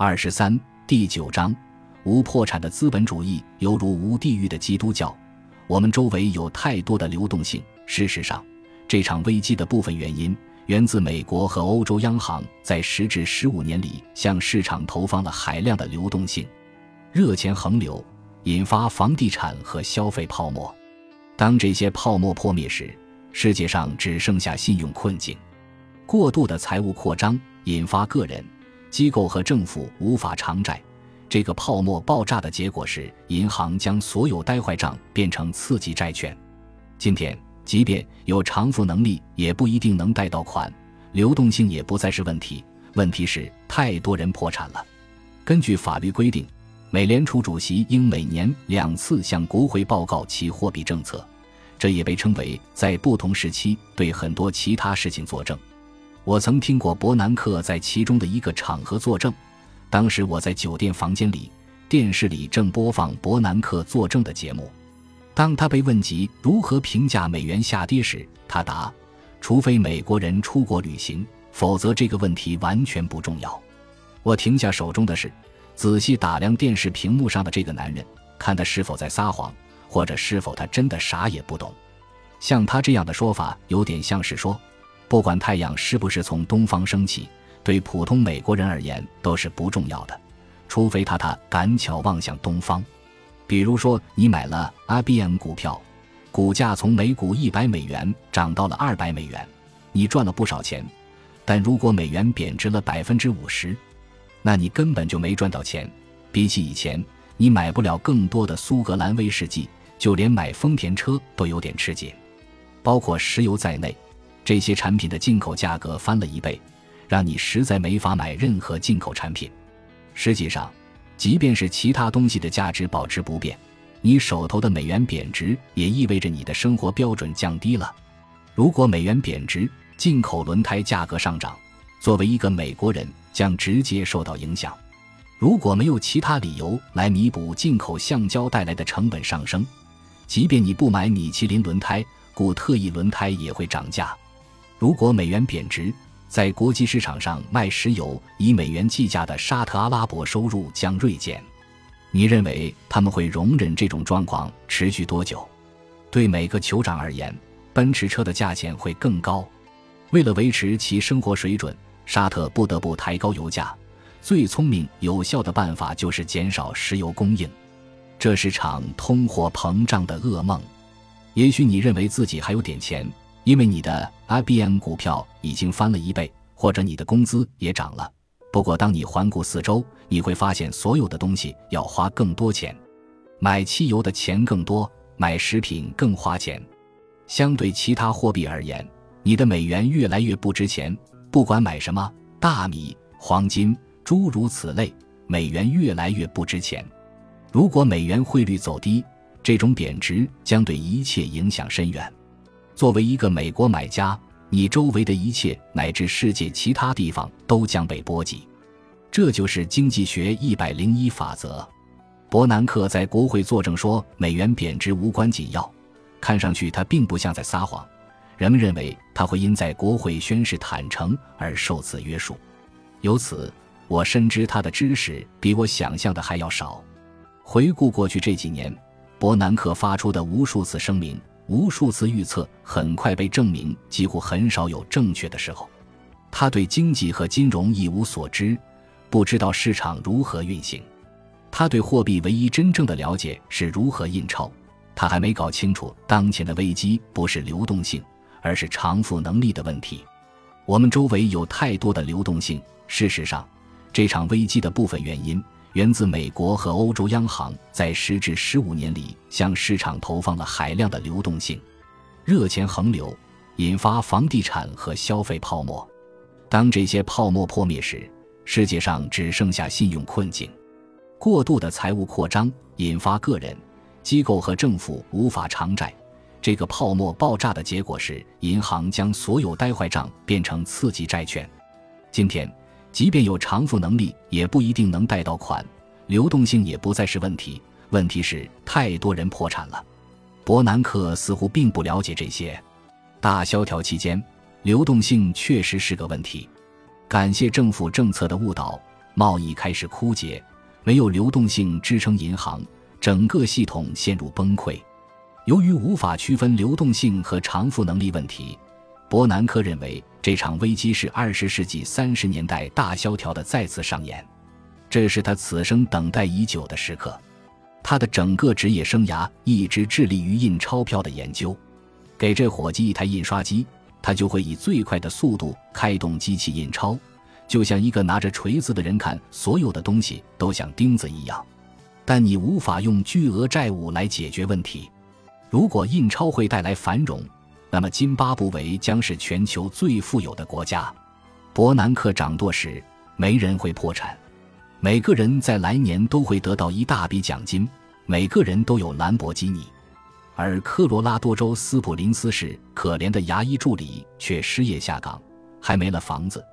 二十三第九章，无破产的资本主义犹如无地狱的基督教。我们周围有太多的流动性。事实上，这场危机的部分原因源自美国和欧洲央行在十至十五年里向市场投放了海量的流动性，热钱横流，引发房地产和消费泡沫。当这些泡沫破灭时，世界上只剩下信用困境。过度的财务扩张引发个人、机构和政府无法偿债。这个泡沫爆炸的结果是，银行将所有呆坏账变成次级债券。今天，即便有偿付能力，也不一定能贷到款，流动性也不再是问题。问题是，太多人破产了。根据法律规定，美联储主席应每年两次向国会报告其货币政策，这也被称为在不同时期对很多其他事情作证。我曾听过伯南克在其中的一个场合作证。当时我在酒店房间里，电视里正播放伯南克作证的节目。当他被问及如何评价美元下跌时，他答：“除非美国人出国旅行，否则这个问题完全不重要。”我停下手中的事，仔细打量电视屏幕上的这个男人，看他是否在撒谎，或者是否他真的啥也不懂。像他这样的说法，有点像是说。不管太阳是不是从东方升起，对普通美国人而言都是不重要的，除非他他赶巧望向东方。比如说，你买了 IBM 股票，股价从每股一百美元涨到了二百美元，你赚了不少钱。但如果美元贬值了百分之五十，那你根本就没赚到钱。比起以前，你买不了更多的苏格兰威士忌，就连买丰田车都有点吃紧，包括石油在内。这些产品的进口价格翻了一倍，让你实在没法买任何进口产品。实际上，即便是其他东西的价值保持不变，你手头的美元贬值也意味着你的生活标准降低了。如果美元贬值，进口轮胎价格上涨，作为一个美国人将直接受到影响。如果没有其他理由来弥补进口橡胶带来的成本上升，即便你不买米其林轮胎，固特异轮胎也会涨价。如果美元贬值，在国际市场上卖石油以美元计价的沙特阿拉伯收入将锐减。你认为他们会容忍这种状况持续多久？对每个酋长而言，奔驰车的价钱会更高。为了维持其生活水准，沙特不得不抬高油价。最聪明有效的办法就是减少石油供应。这是场通货膨胀的噩梦。也许你认为自己还有点钱。因为你的 IBM 股票已经翻了一倍，或者你的工资也涨了。不过，当你环顾四周，你会发现所有的东西要花更多钱。买汽油的钱更多，买食品更花钱。相对其他货币而言，你的美元越来越不值钱。不管买什么，大米、黄金，诸如此类，美元越来越不值钱。如果美元汇率走低，这种贬值将对一切影响深远。作为一个美国买家，你周围的一切乃至世界其他地方都将被波及。这就是经济学一百零一法则。伯南克在国会作证说，美元贬值无关紧要。看上去他并不像在撒谎。人们认为他会因在国会宣誓坦诚而受此约束。由此，我深知他的知识比我想象的还要少。回顾过去这几年，伯南克发出的无数次声明。无数次预测很快被证明几乎很少有正确的时候。他对经济和金融一无所知，不知道市场如何运行。他对货币唯一真正的了解是如何印钞。他还没搞清楚当前的危机不是流动性，而是偿付能力的问题。我们周围有太多的流动性。事实上，这场危机的部分原因。源自美国和欧洲央行在十至十五年里向市场投放了海量的流动性，热钱横流，引发房地产和消费泡沫。当这些泡沫破灭时，世界上只剩下信用困境。过度的财务扩张引发个人、机构和政府无法偿债。这个泡沫爆炸的结果是，银行将所有呆坏账变成次级债券。今天。即便有偿付能力，也不一定能贷到款，流动性也不再是问题。问题是太多人破产了。伯南克似乎并不了解这些。大萧条期间，流动性确实是个问题。感谢政府政策的误导，贸易开始枯竭，没有流动性支撑银行，整个系统陷入崩溃。由于无法区分流动性和偿付能力问题，伯南克认为这场危机是二十世纪三十年代大萧条的再次上演。这是他此生等待已久的时刻。他的整个职业生涯一直致力于印钞票的研究。给这伙计一台印刷机，他就会以最快的速度开动机器印钞，就像一个拿着锤子的人看所有的东西都像钉子一样。但你无法用巨额债务来解决问题。如果印钞会带来繁荣，那么津巴布韦将是全球最富有的国家。伯南克掌舵时，没人会破产。每个人在来年都会得到一大笔奖金，每个人都有兰博基尼，而科罗拉多州斯普林斯市可怜的牙医助理却失业下岗，还没了房子，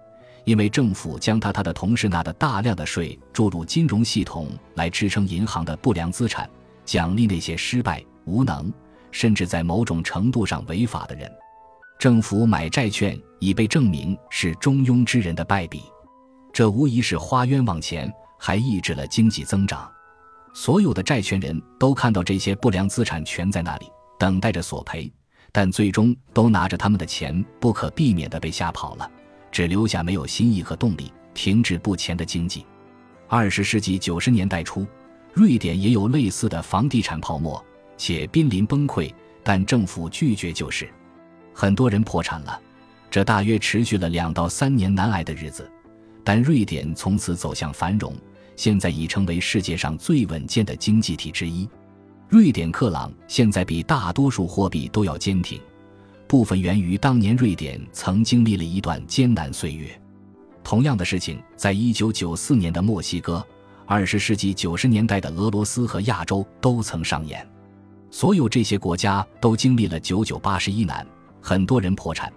因为政府将他他的同事纳的大量的税注入金融系统来支撑银行的不良资产，奖励那些失败、无能，甚至在某种程度上违法的人。政府买债券已被证明是中庸之人的败笔。这无疑是花冤枉钱，还抑制了经济增长。所有的债权人都看到这些不良资产全在那里，等待着索赔，但最终都拿着他们的钱，不可避免地被吓跑了，只留下没有新意和动力、停滞不前的经济。二十世纪九十年代初，瑞典也有类似的房地产泡沫，且濒临崩溃，但政府拒绝救市，很多人破产了。这大约持续了两到三年难挨的日子。但瑞典从此走向繁荣，现在已成为世界上最稳健的经济体之一。瑞典克朗现在比大多数货币都要坚挺，部分源于当年瑞典曾经历了一段艰难岁月。同样的事情在一九九四年的墨西哥、二十世纪九十年代的俄罗斯和亚洲都曾上演。所有这些国家都经历了九九八十一难，很多人破产，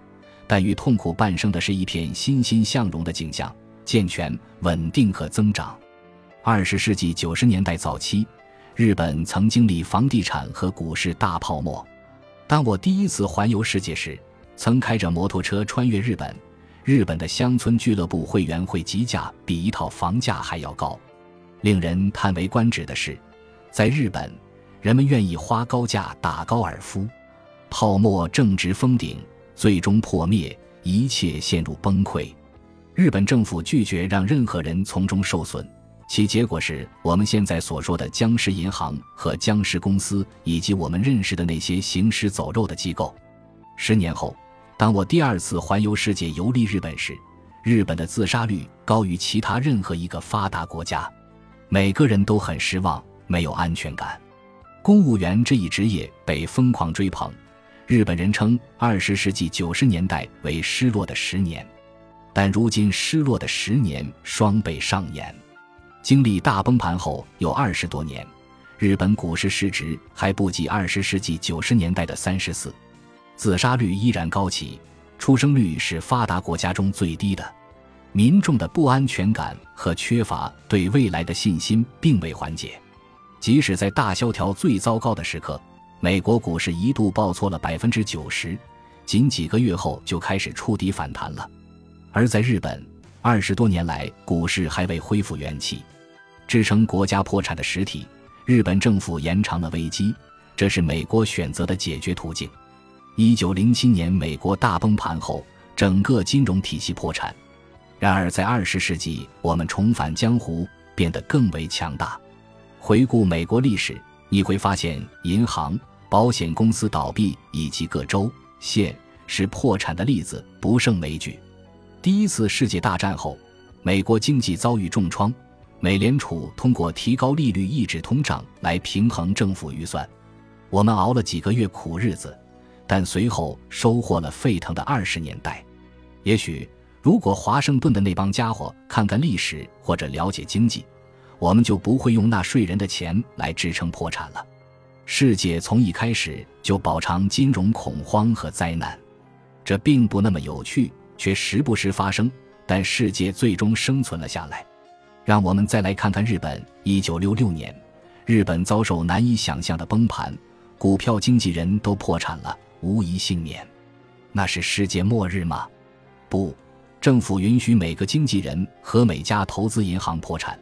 但与痛苦伴生的是一片欣欣向荣的景象。健全、稳定和增长。二十世纪九十年代早期，日本曾经历房地产和股市大泡沫。当我第一次环游世界时，曾开着摩托车穿越日本。日本的乡村俱乐部会员会集价比一套房价还要高。令人叹为观止的是，在日本，人们愿意花高价打高尔夫。泡沫正值封顶，最终破灭，一切陷入崩溃。日本政府拒绝让任何人从中受损，其结果是我们现在所说的僵尸银行和僵尸公司，以及我们认识的那些行尸走肉的机构。十年后，当我第二次环游世界游历日本时，日本的自杀率高于其他任何一个发达国家，每个人都很失望，没有安全感。公务员这一职业被疯狂追捧，日本人称二十世纪九十年代为失落的十年。但如今失落的十年双倍上演，经历大崩盘后有二十多年，日本股市市值还不及二十世纪九十年代的三十四，自杀率依然高企，出生率是发达国家中最低的，民众的不安全感和缺乏对未来的信心并未缓解，即使在大萧条最糟糕的时刻，美国股市一度报错了百分之九十，仅几个月后就开始触底反弹了。而在日本，二十多年来股市还未恢复元气，支撑国家破产的实体。日本政府延长了危机，这是美国选择的解决途径。一九零七年美国大崩盘后，整个金融体系破产。然而在二十世纪，我们重返江湖，变得更为强大。回顾美国历史，你会发现银行、保险公司倒闭以及各州、县市破产的例子不胜枚举。第一次世界大战后，美国经济遭遇重创，美联储通过提高利率抑制通胀来平衡政府预算。我们熬了几个月苦日子，但随后收获了沸腾的二十年代。也许，如果华盛顿的那帮家伙看看历史或者了解经济，我们就不会用纳税人的钱来支撑破产了。世界从一开始就饱尝金融恐慌和灾难，这并不那么有趣。却时不时发生，但世界最终生存了下来。让我们再来看看日本。一九六六年，日本遭受难以想象的崩盘，股票经纪人都破产了，无一幸免。那是世界末日吗？不，政府允许每个经纪人和每家投资银行破产。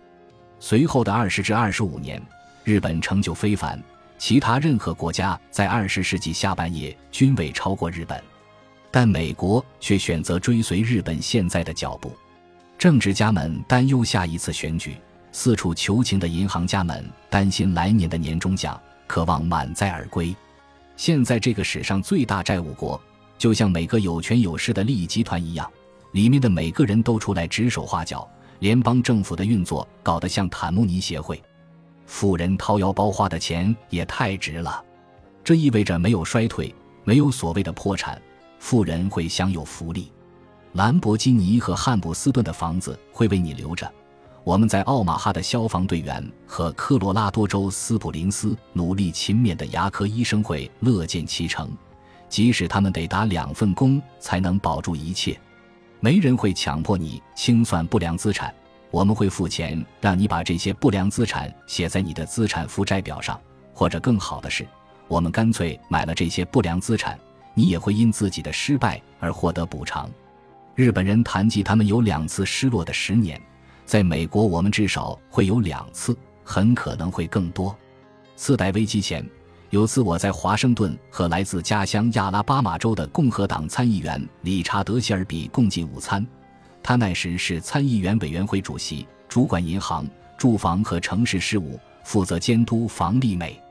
随后的二十至二十五年，日本成就非凡，其他任何国家在二十世纪下半叶均未超过日本，但美国却选择追随日本现在的脚步。政治家们担忧下一次选举，四处求情的银行家们担心来年的年终奖，渴望满载而归。现在这个史上最大债务国，就像每个有权有势的利益集团一样，里面的每个人都出来指手画脚。联邦政府的运作搞得像坦慕尼协会，富人掏腰包花的钱也太值了。这意味着没有衰退，没有所谓的破产，富人会享有福利。兰博基尼和汉普斯顿的房子会为你留着。我们在奥马哈的消防队员和科罗拉多州斯普林斯努力勤勉的牙科医生会乐见其成，即使他们得打两份工才能保住一切。没人会强迫你清算不良资产，我们会付钱让你把这些不良资产写在你的资产负债表上，或者更好的是，我们干脆买了这些不良资产，你也会因自己的失败而获得补偿。日本人谈及他们有两次失落的十年，在美国我们至少会有两次，很可能会更多。次贷危机前。有次我在华盛顿和来自家乡亚拉巴马州的共和党参议员理查德·希尔比共进午餐，他那时是参议员委员会主席，主管银行、住房和城市事务，负责监督房利美。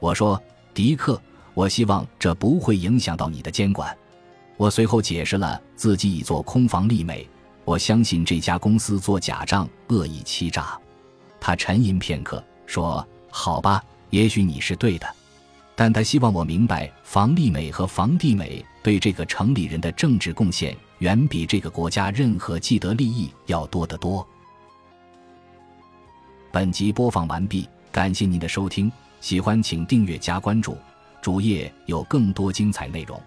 我说：“迪克，我希望这不会影响到你的监管。”我随后解释了自己已做空房利美，我相信这家公司做假账、恶意欺诈。他沉吟片刻，说：“好吧，也许你是对的。”但他希望我明白，房利美和房地美对这个城里人的政治贡献，远比这个国家任何既得利益要多得多。本集播放完毕，感谢您的收听，喜欢请订阅加关注，主页有更多精彩内容。